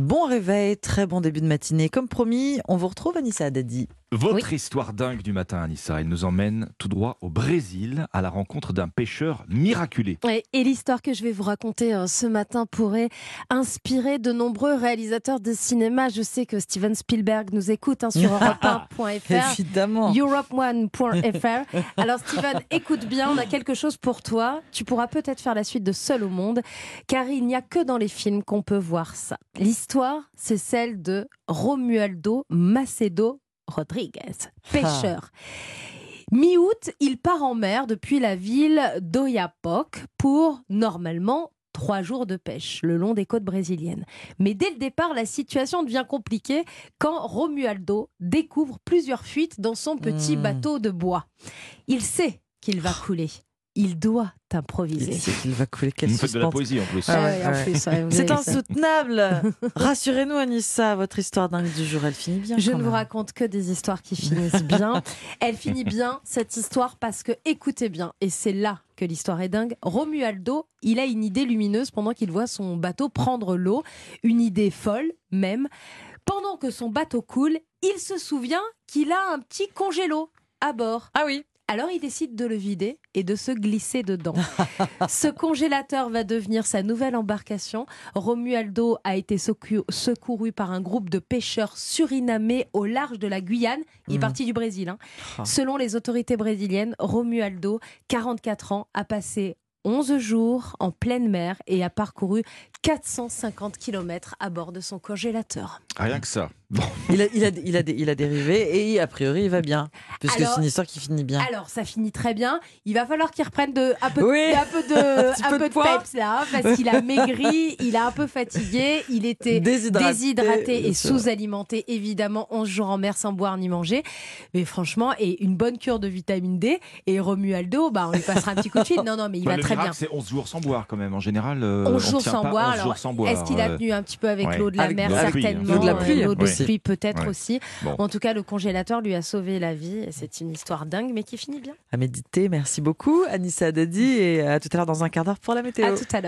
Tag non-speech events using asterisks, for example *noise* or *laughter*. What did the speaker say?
Bon réveil, très bon début de matinée. Comme promis, on vous retrouve Anissa Dadi. Votre histoire dingue du matin, Anissa, elle nous emmène tout droit au Brésil à la rencontre d'un pêcheur miraculé. Et l'histoire que je vais vous raconter euh, ce matin pourrait inspirer de nombreux réalisateurs de cinéma. Je sais que Steven Spielberg nous écoute hein, sur *laughs* europe1.fr. Évidemment. Europe1.fr. *laughs* Alors Steven, écoute bien, on a quelque chose pour toi. Tu pourras peut-être faire la suite de Seul au monde, car il n'y a que dans les films qu'on peut voir ça. L'histoire, c'est celle de Romualdo Macedo Rodriguez, pêcheur. Mi-août, il part en mer depuis la ville d'Oiapoque pour, normalement, trois jours de pêche le long des côtes brésiliennes. Mais dès le départ, la situation devient compliquée quand Romualdo découvre plusieurs fuites dans son petit Hmm. bateau de bois. Il sait qu'il va couler. Il doit Il improviser. sait qu'il va couler. Quel Vous faites de la poésie en plus. Ah ouais, Ouais, en ouais. plus, ouais, vous C'est insoutenable. *laughs* Rassurez-nous, Anissa, votre histoire dingue du jour, elle finit bien. Je ne vous raconte que des histoires qui finissent bien. *laughs* Elle finit bien, cette histoire, parce que, écoutez bien, et c'est là que l'histoire est dingue, Romualdo, il a une idée lumineuse pendant qu'il voit son bateau prendre l'eau, une idée folle même. Pendant que son bateau coule, il se souvient qu'il a un petit congélo à bord. Ah oui. Alors il décide de le vider et de se glisser dedans. *laughs* Ce congélateur va devenir sa nouvelle embarcation. Romualdo a été secou- secouru par un groupe de pêcheurs surinamais au large de la Guyane. Il est Mhm. parti du Brésil. hein. Ah. Selon les autorités brésiliennes, Romualdo, 44 ans, a passé 11 jours en pleine mer et a parcouru 450 km à bord de son congélateur. Rien que ça. Bon, Il a, il, a, il, a, il a dérivé et a priori il va bien. Puisque Alors- c'est une histoire qui finit bien. Alors, ça finit très bien. Il va falloir qu'il reprenne de, un peu, de- Oui. un peu de, *laughs* Un petit un peu peu de de poids. peps là, hein, parce qu'il a maigri, il a un peu fatigué, il était Déshydraté, et sous-alimenté, évidemment, 11 jours en mer sans boire ni manger. Mais franchement, et une bonne cure de vitamine D. Et Romualdo, bah, on lui passera un petit coup de fil. Non, non, mais il bah, va le très bien. c'est 11 jours sans boire quand même. En général, euh, 11 on jours tient sans pas boire. 11 alors, jours sans boire. Est-ce qu'il a euh, tenu un petit peu avec ouais. l'eau de la Avec mer l'eau de la pluie. Certainement. L'eau de la pluie, pluie, peut-être Ouais. aussi. Bon. En tout cas, le congélateur lui a sauvé la vie. Et c'est une histoire dingue, mais qui finit bien. À méditer, merci beaucoup Anissa Dadi et à tout à l'heure dans un quart d'heure pour la météo. À tout à l'heure.